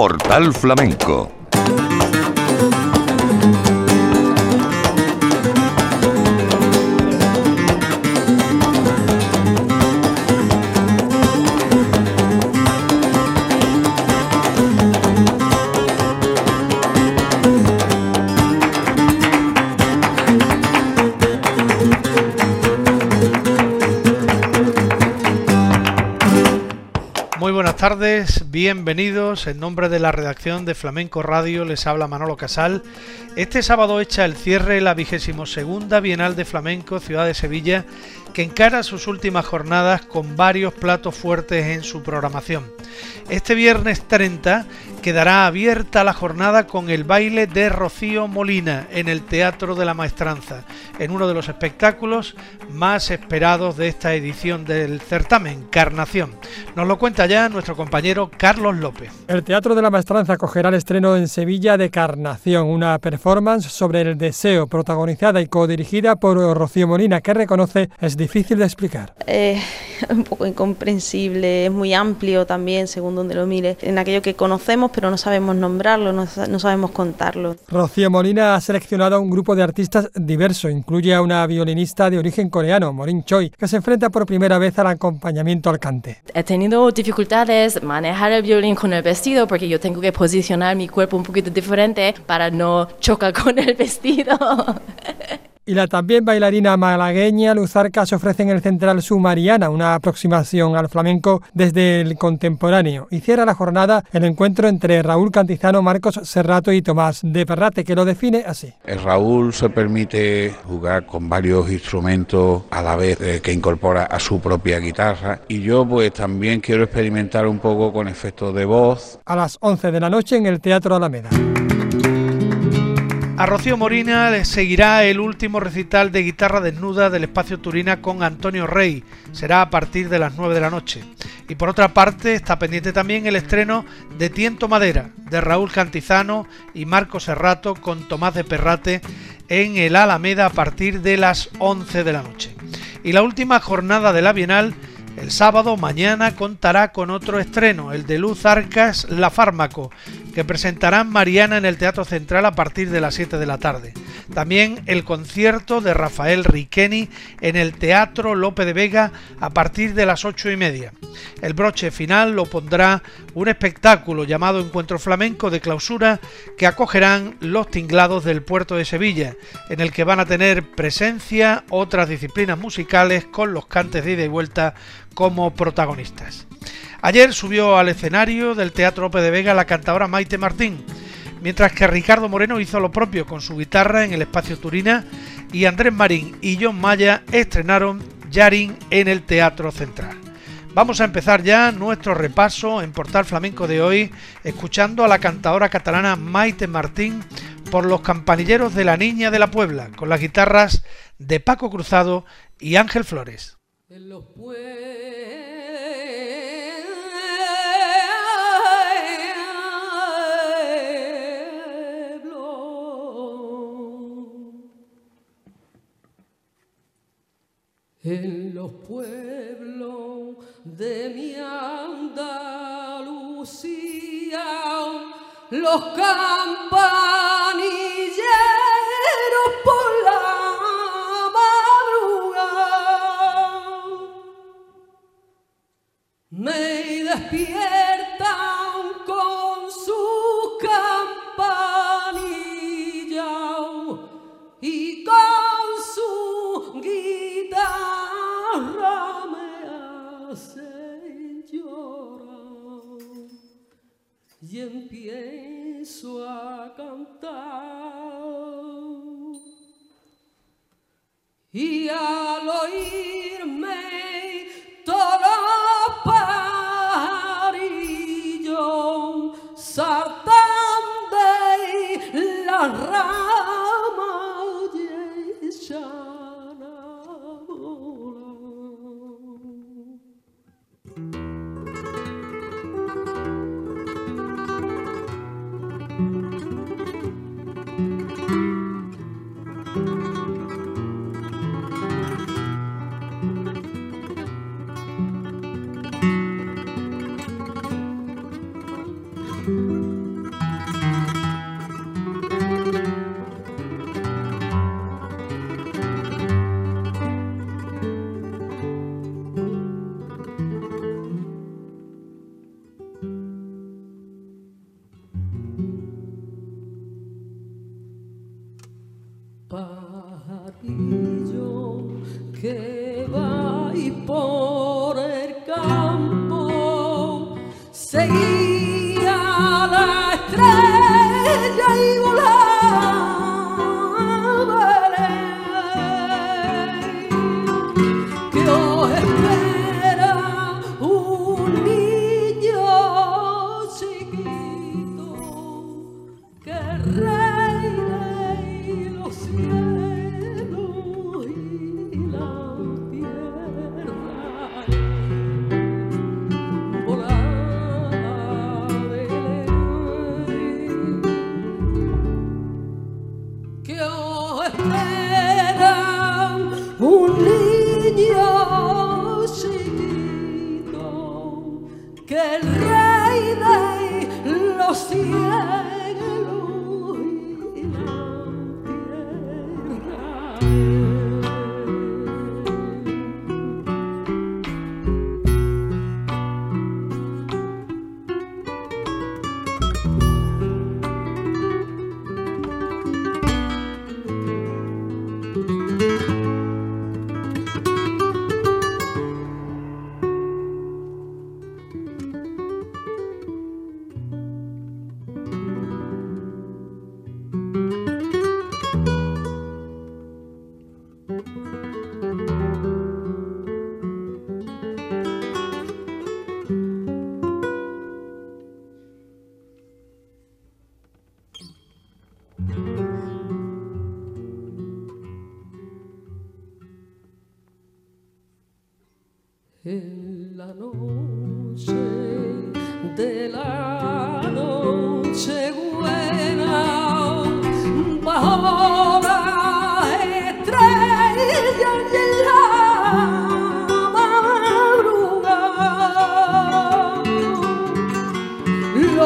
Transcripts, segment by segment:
Portal Flamenco tardes, bienvenidos. En nombre de la redacción de Flamenco Radio les habla Manolo Casal. Este sábado echa el cierre la vigésimo segunda Bienal de Flamenco Ciudad de Sevilla, que encara sus últimas jornadas con varios platos fuertes en su programación. Este viernes 30 quedará abierta la jornada con el baile de Rocío Molina en el Teatro de la Maestranza, en uno de los espectáculos más esperados de esta edición del certamen, Carnación. Nos lo cuenta ya nuestro compañero Carlos López. El Teatro de la Maestranza acogerá el estreno en Sevilla de Carnación, una performance sobre el deseo, protagonizada y codirigida por Rocío Molina, que reconoce es difícil de explicar. Es un poco incomprensible, es muy amplio también, según donde lo mire, en aquello que conocemos pero no sabemos nombrarlo, no, sabemos contarlo. Rocío Molina ha seleccionado a un grupo de artistas diverso. Incluye a una violinista de origen coreano, Morin Choi, que se enfrenta por primera vez al acompañamiento al cante. He tenido dificultades manejar el violín con el vestido porque yo tengo que posicionar mi cuerpo un poquito diferente para no chocar con el vestido. y la también bailarina malagueña Luzarca se ofrece en el Central Sumariana, una aproximación al flamenco desde el contemporáneo. Y cierra la jornada el encuentro entre Raúl Cantizano, Marcos Serrato y Tomás de Perrate, que lo define así. El Raúl se permite jugar con varios instrumentos a la vez eh, que incorpora a su propia guitarra y yo pues también quiero experimentar un poco con efectos de voz. A las 11 de la noche en el Teatro Alameda. A Rocío Morina le seguirá el último recital de guitarra desnuda del espacio Turina con Antonio Rey. Será a partir de las 9 de la noche. Y por otra parte está pendiente también el estreno de Tiento Madera de Raúl Cantizano y Marco Serrato con Tomás de Perrate en el Alameda a partir de las 11 de la noche. Y la última jornada de la Bienal el sábado mañana contará con otro estreno, el de Luz Arcas La Fármaco, que presentarán Mariana en el Teatro Central a partir de las 7 de la tarde. También el concierto de Rafael Riqueni en el Teatro Lope de Vega a partir de las 8 y media. El broche final lo pondrá un espectáculo llamado Encuentro Flamenco de clausura que acogerán los tinglados del puerto de Sevilla, en el que van a tener presencia otras disciplinas musicales con los cantes de ida y vuelta como protagonistas. Ayer subió al escenario del Teatro Ope de Vega la cantadora Maite Martín, mientras que Ricardo Moreno hizo lo propio con su guitarra en el espacio Turina y Andrés Marín y John Maya estrenaron Yarin en el Teatro Central. Vamos a empezar ya nuestro repaso en Portal Flamenco de hoy, escuchando a la cantadora catalana Maite Martín por los campanilleros de la Niña de la Puebla, con las guitarras de Paco Cruzado y Ángel Flores. En los pueblos de mi Andalucía, los campanilleros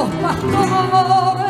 los pastores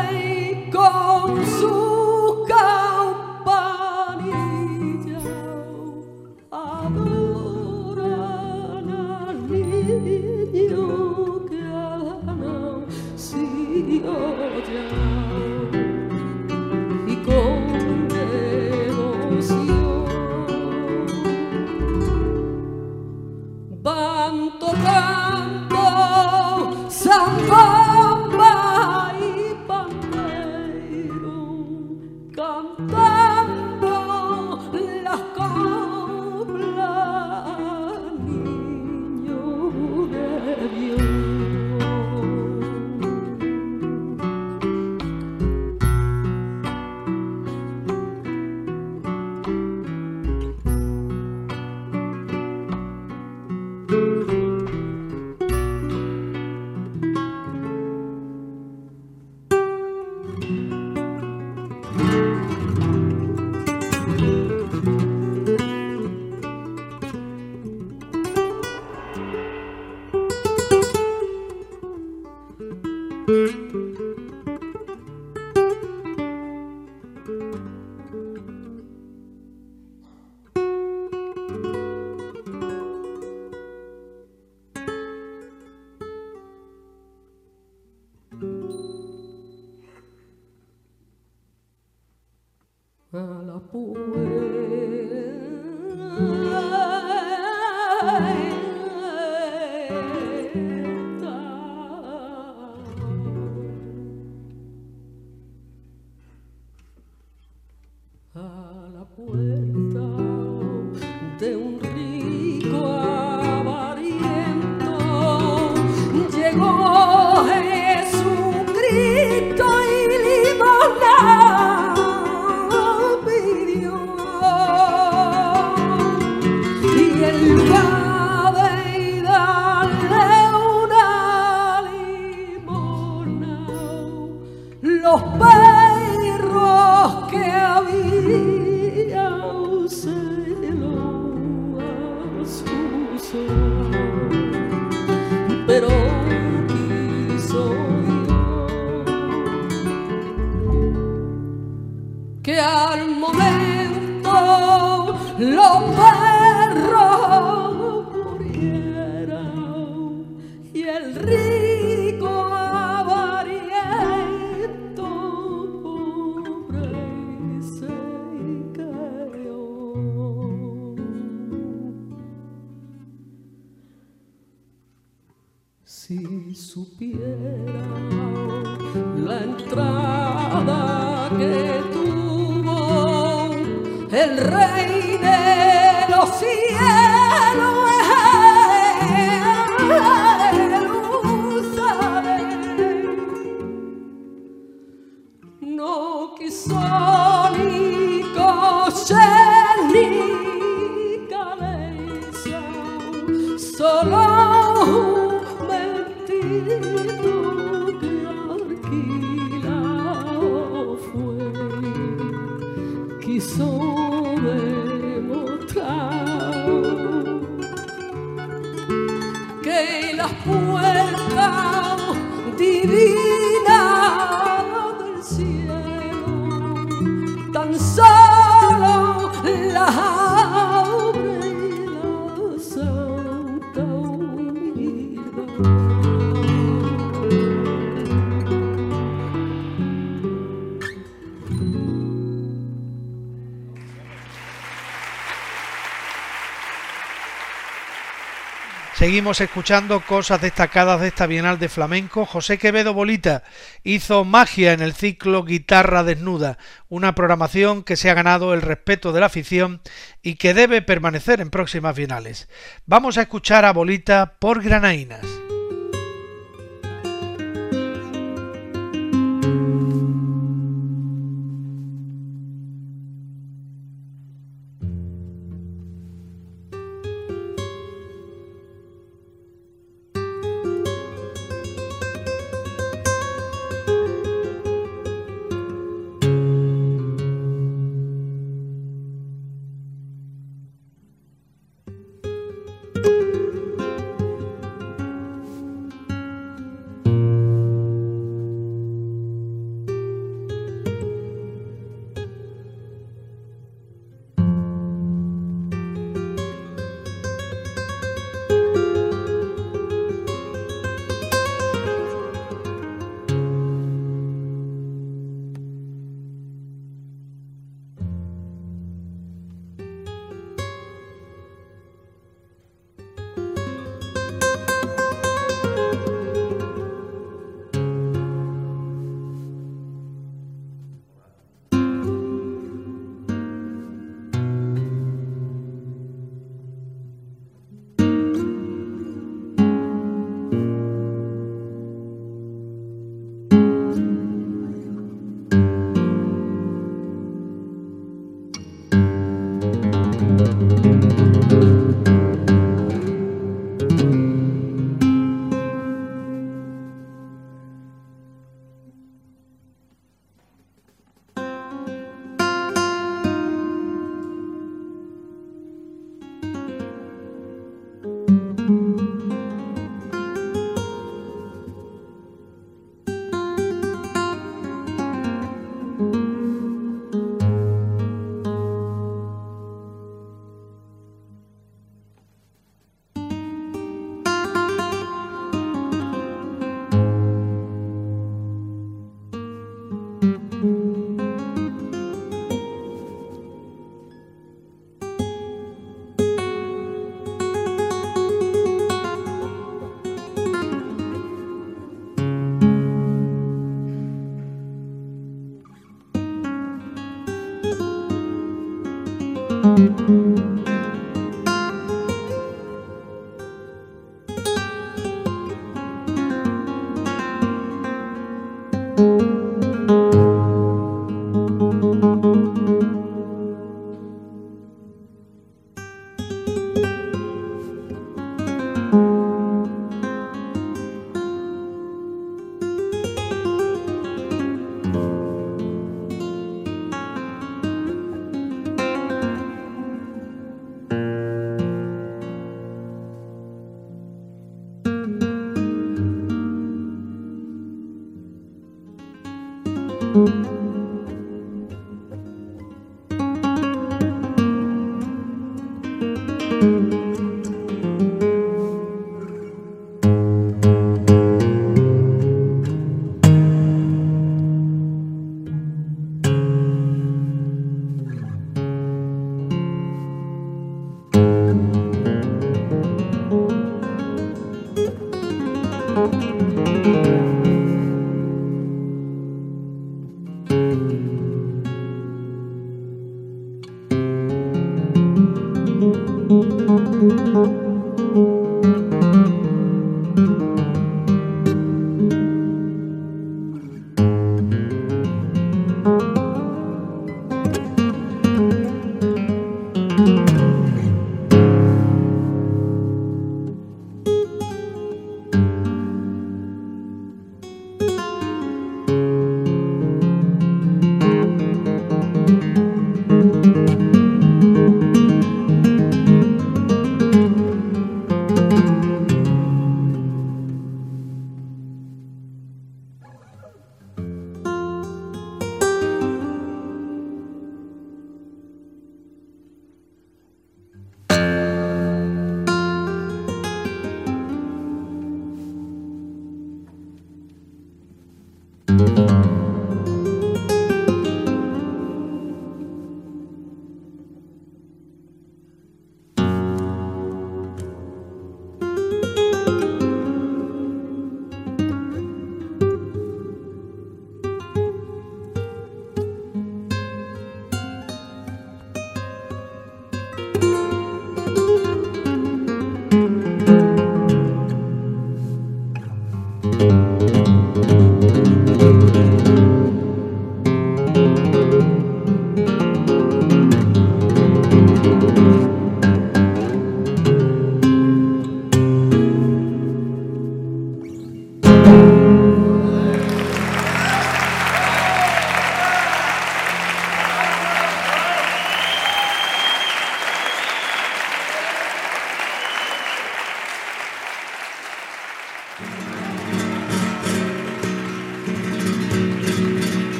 Seguimos escuchando cosas destacadas de esta Bienal de Flamenco. José Quevedo Bolita hizo magia en el ciclo Guitarra Desnuda, una programación que se ha ganado el respeto de la afición y que debe permanecer en próximas bienales. Vamos a escuchar a Bolita por Granaínas.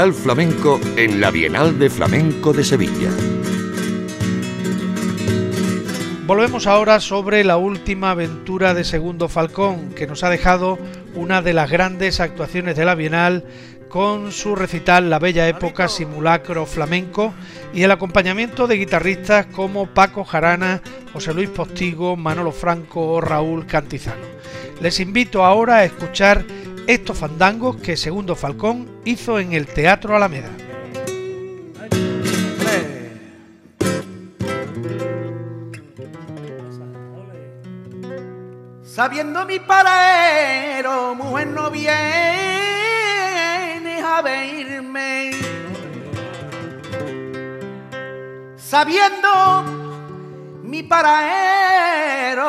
Flamenco en la Bienal de Flamenco de Sevilla. Volvemos ahora sobre la última aventura de Segundo Falcón, que nos ha dejado una de las grandes actuaciones de la Bienal con su recital La Bella Época Simulacro Flamenco y el acompañamiento de guitarristas como Paco Jarana, José Luis Postigo, Manolo Franco o Raúl Cantizano. Les invito ahora a escuchar estos fandangos que Segundo Falcón hizo en el Teatro Alameda. Sabiendo mi paraero, mujer no vienes a verme. Sabiendo mi paraero,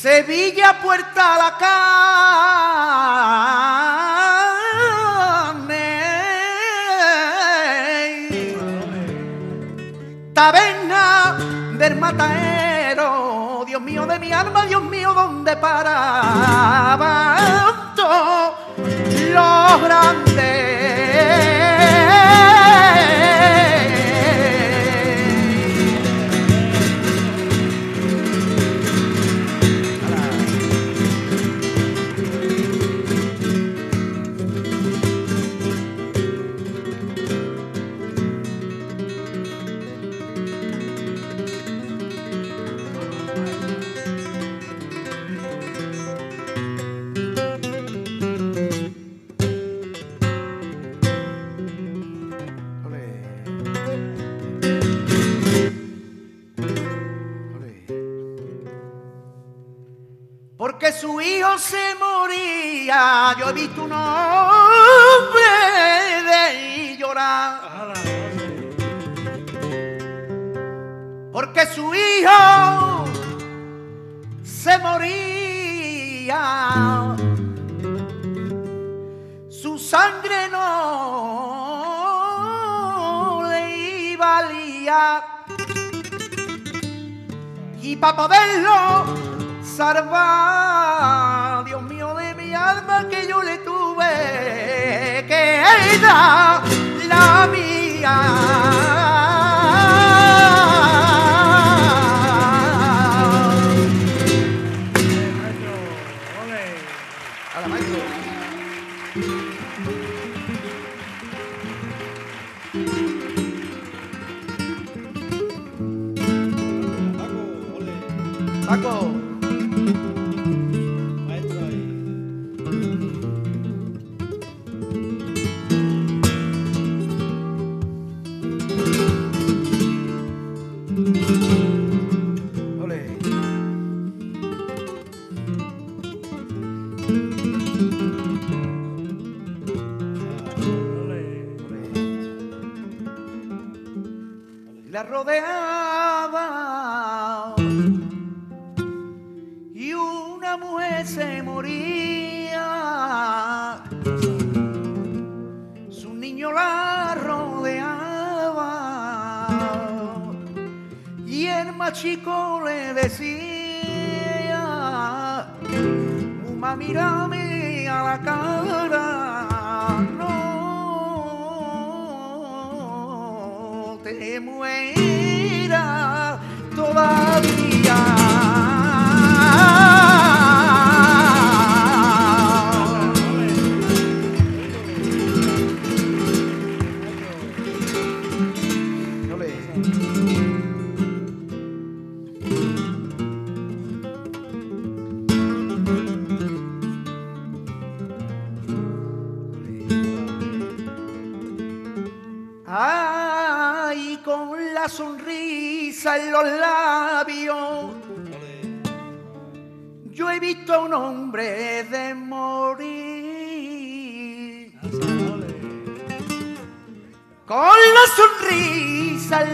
Sevilla puerta a la carne. Taberna del mataero, Dios mío de mi alma, Dios mío, ¿dónde paraban los grandes? Su hijo se moría, yo he visto un hombre de llorar. Porque su hijo se moría, su sangre no le valía. Y para poderlo salvar, Dios mío de mi alma, que yo le tuve que dar la mía. rodea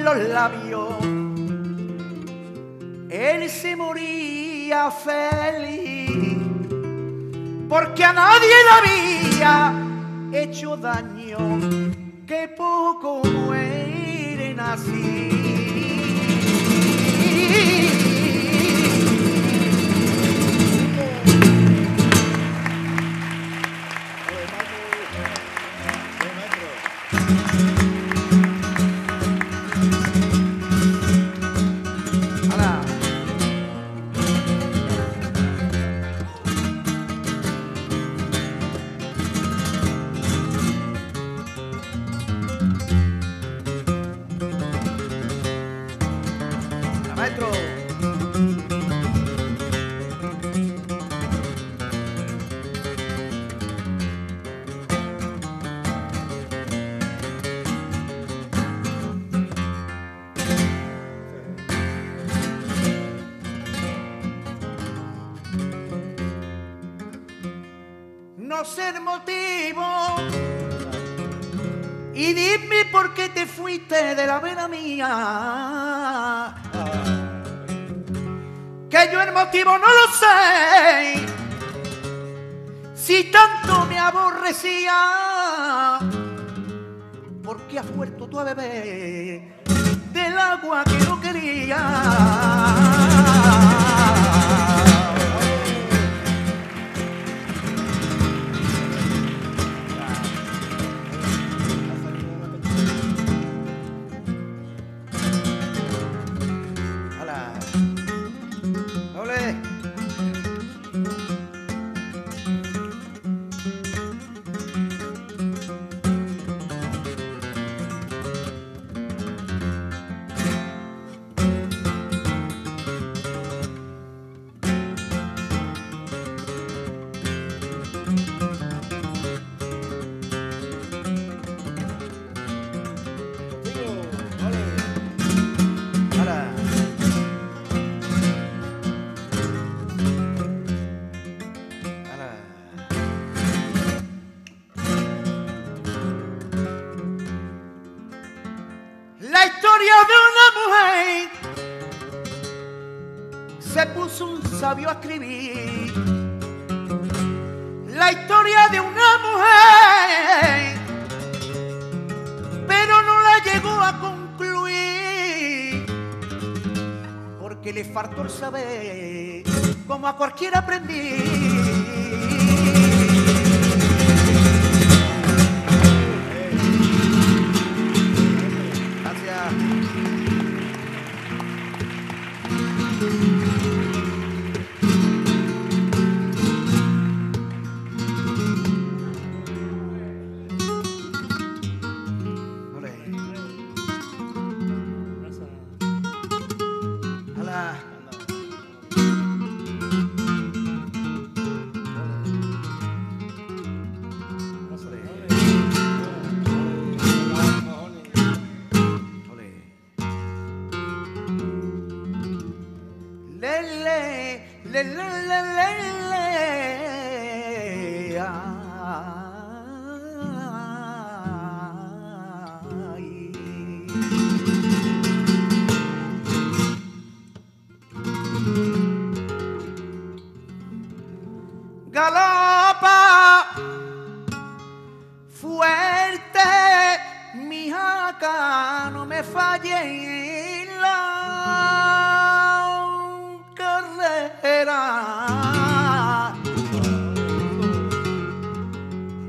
los labios, él se moría feliz, porque a nadie le había hecho daño, que poco mueren así. tú a. vio escribir la historia de una mujer, pero no la llegó a concluir porque le faltó el saber, como a cualquier aprendiz.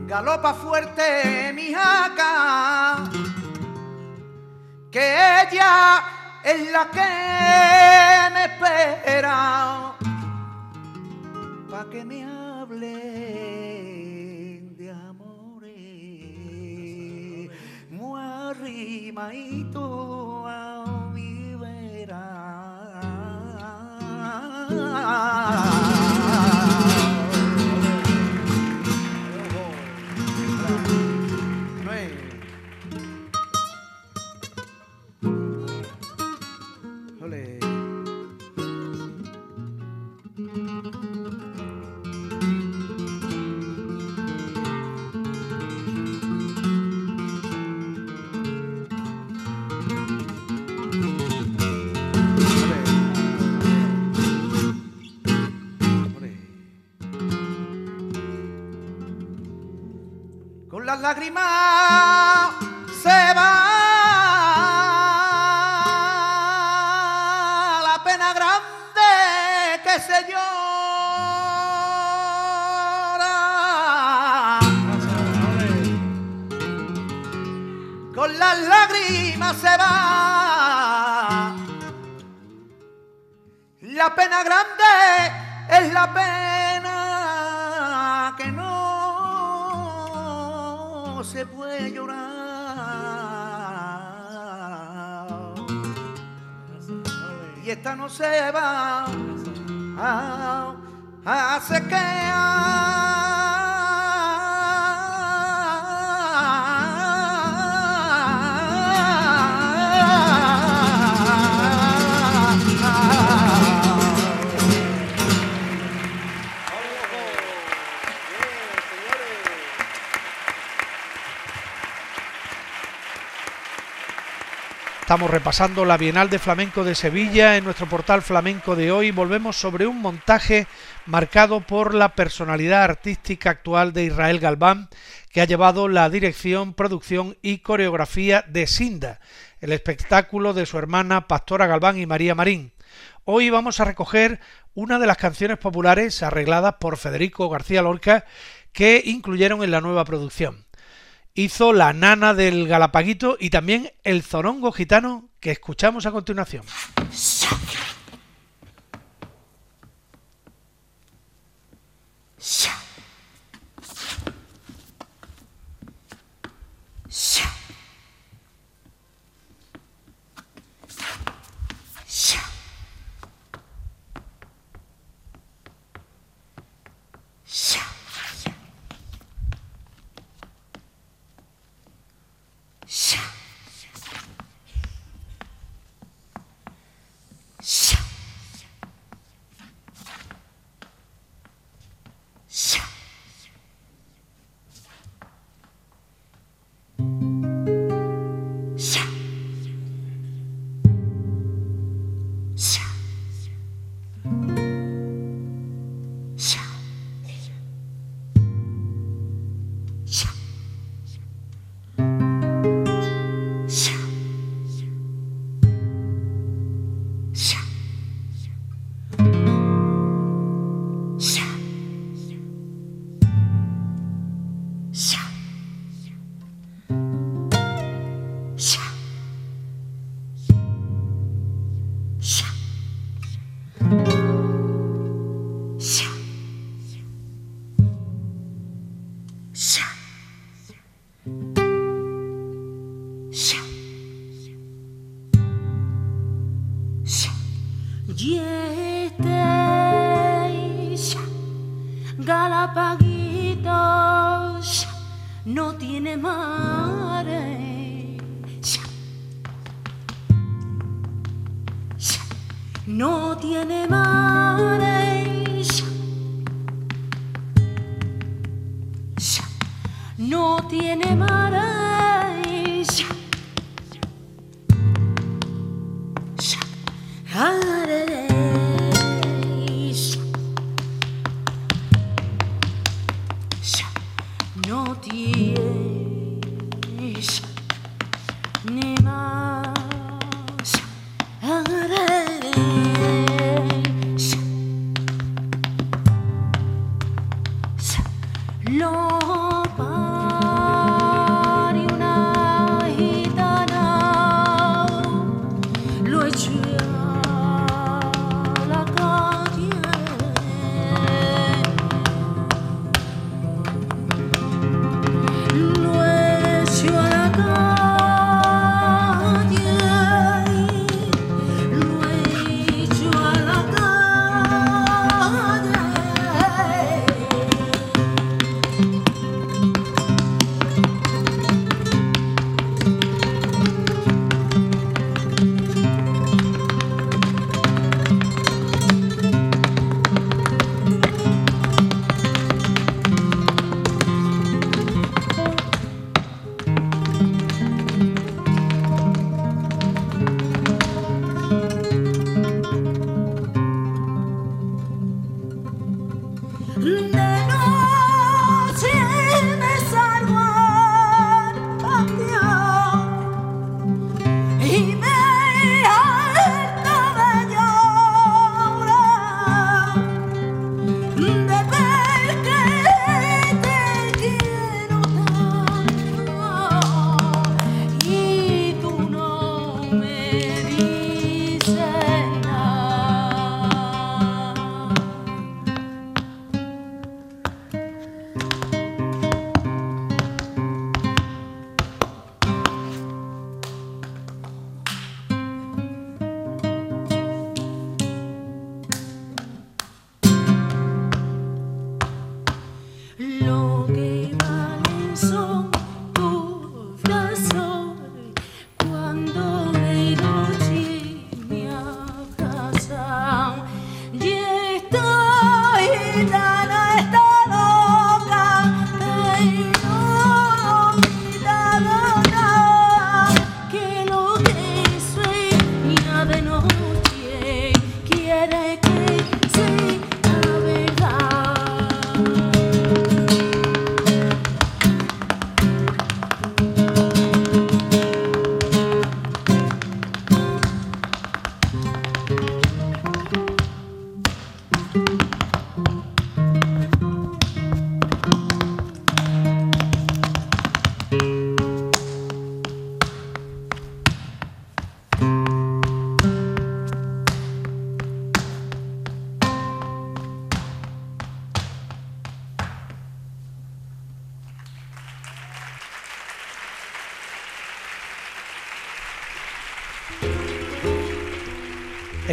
Galopa fuerte, mi jaca, que ella es la que me espera. Pa' que me hablen de amores. Muy las lágrimas se va la pena grande que se llora. Con las lágrimas se va la pena grande es la pena puede llorar. Y esta no se va hace que Estamos repasando la Bienal de Flamenco de Sevilla en nuestro portal flamenco de hoy. Volvemos sobre un montaje marcado por la personalidad artística actual de Israel Galván, que ha llevado la dirección, producción y coreografía de Sinda, el espectáculo de su hermana Pastora Galván y María Marín. Hoy vamos a recoger una de las canciones populares arregladas por Federico García Lorca que incluyeron en la nueva producción hizo La Nana del Galapaguito y también El Zorongo Gitano que escuchamos a continuación.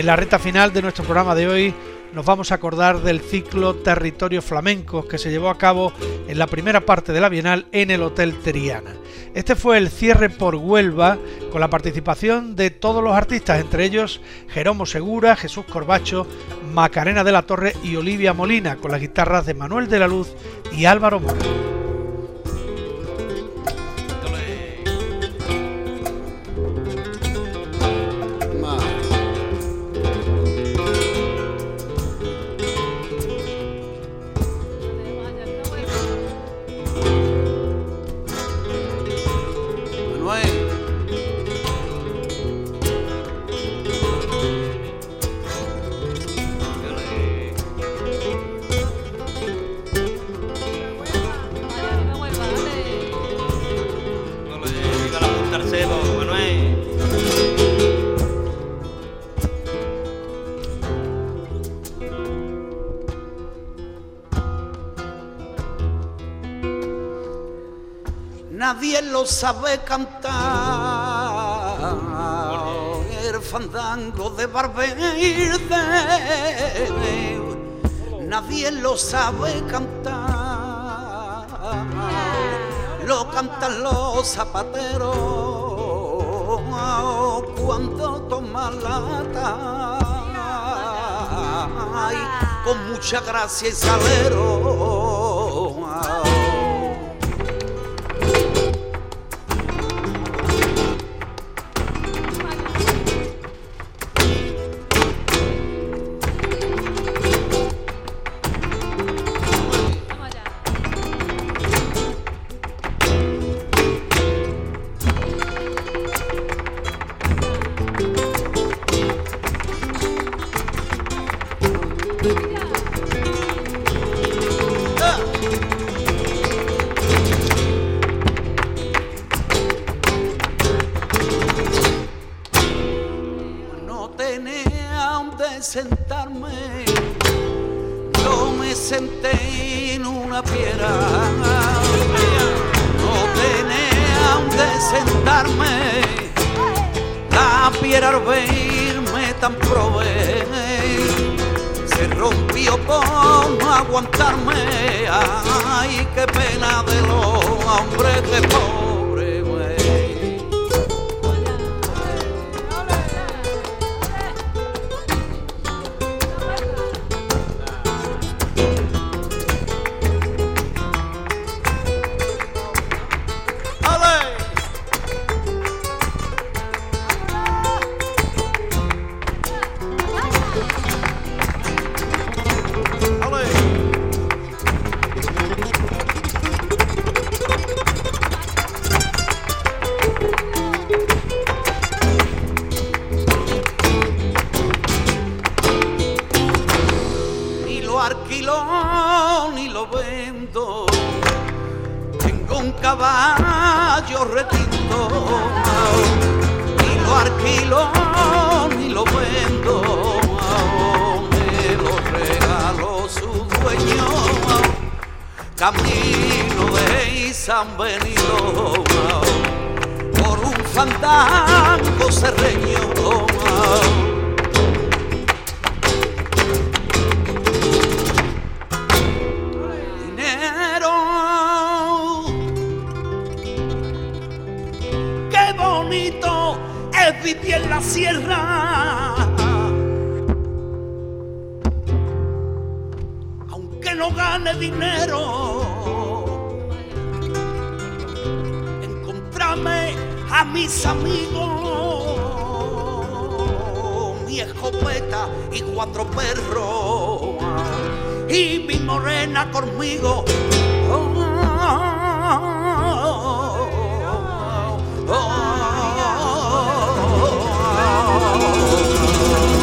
En la recta final de nuestro programa de hoy nos vamos a acordar del ciclo Territorio Flamenco que se llevó a cabo en la primera parte de la Bienal en el Hotel Teriana. Este fue el cierre por Huelva con la participación de todos los artistas, entre ellos Jeromo Segura, Jesús Corbacho, Macarena de la Torre y Olivia Molina, con las guitarras de Manuel de la Luz y Álvaro Mora. sabe cantar el fandango de Barberde. Nadie lo sabe cantar, lo cantan los zapateros cuando toman lata. Ay, con mucha gracia y salero. y lo vendo. Tengo un caballo retinto y lo alquilo y lo vendo. Me lo regaló su dueño. Camino de San Benito por un fandango se reñó. viví en la sierra. Aunque no gane dinero, encontrame a mis amigos, mi escopeta y cuatro perros, y mi morena conmigo. Oh.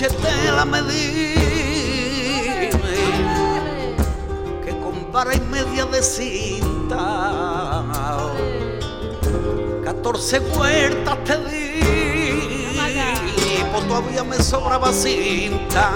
noche te la medí, que con vara y media de cinta, 14 vueltas te di, pues todavía me sobraba cinta.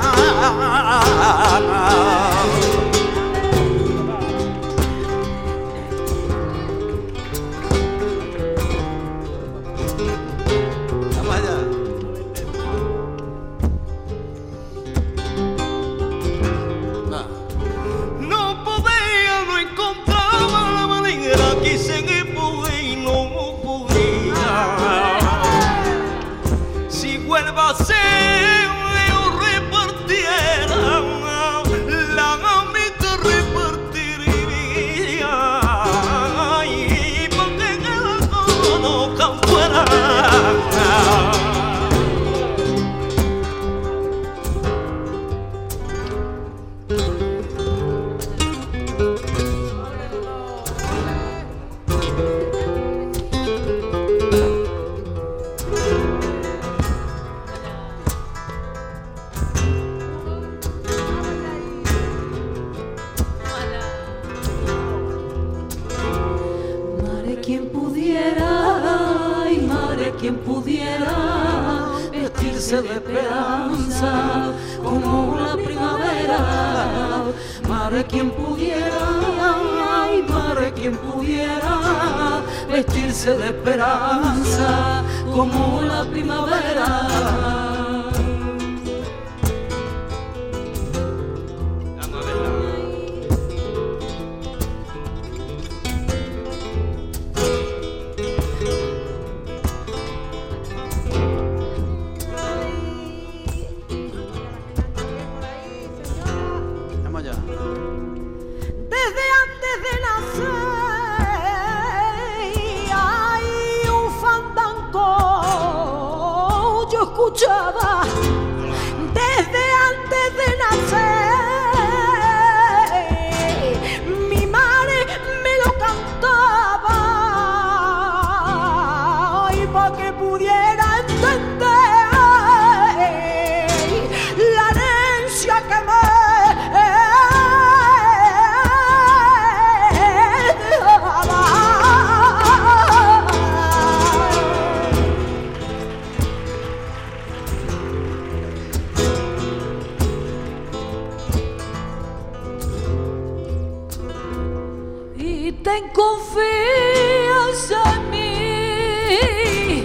y ten confianza en mí.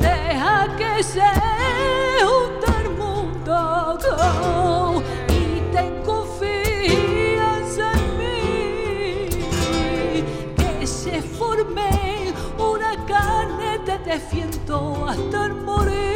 Deja que se junte el y ten confianza en mí. Que se forme una carne, te defiendo hasta el morir.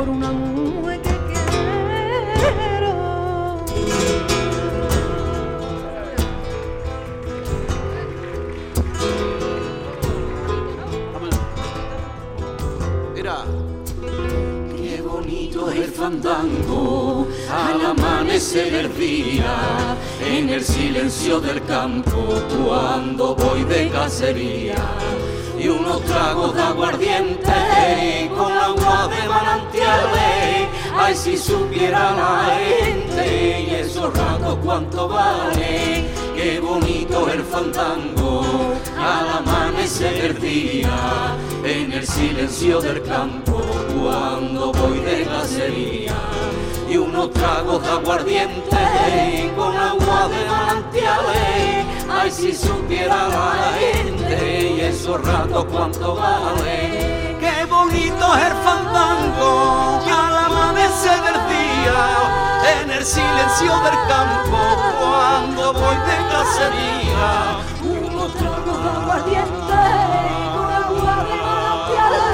Por una mujer que quiero Mira. Qué bonito es el fandango al amanecer el día, en el silencio del campo cuando voy de cacería. Y unos tragos de aguardiente agua de ay si supiera la gente y esos ratos cuánto vale. Qué bonito el fandango al amanecer el día, en el silencio del campo cuando voy de cacería y unos tragos de aguardiente con agua de manantiales ay si supiera la gente y esos ratos cuánto vale bonito es el fandango al amanecer del día, en el silencio del campo, cuando voy de cacería. unos tragos de aguardiente con agua de manantiales.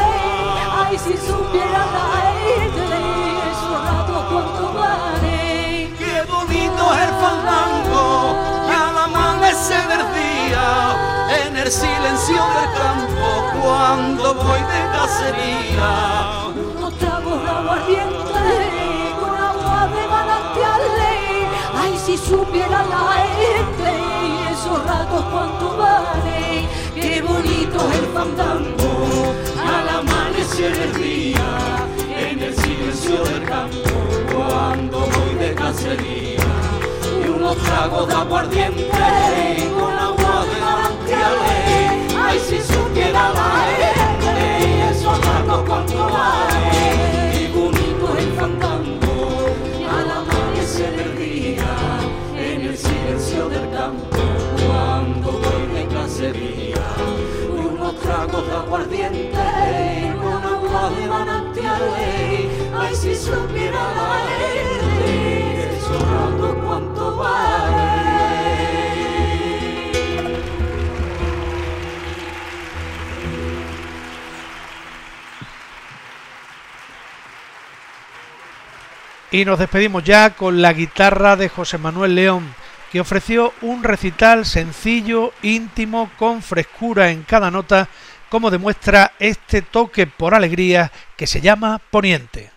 Ay, si supiera la el silencio del campo, cuando voy de cacería. Unos tragos de aguardiente con agua de manantiales. Ay, si supiera la gente, esos ratos cuánto vale. qué bonito es el fandango al amanecer el día en el silencio del campo cuando voy de cacería y unos tragos de aguardiente con agua Y nos despedimos ya con la guitarra de José Manuel León, que ofreció un recital sencillo, íntimo, con frescura en cada nota, como demuestra este toque por alegría que se llama Poniente.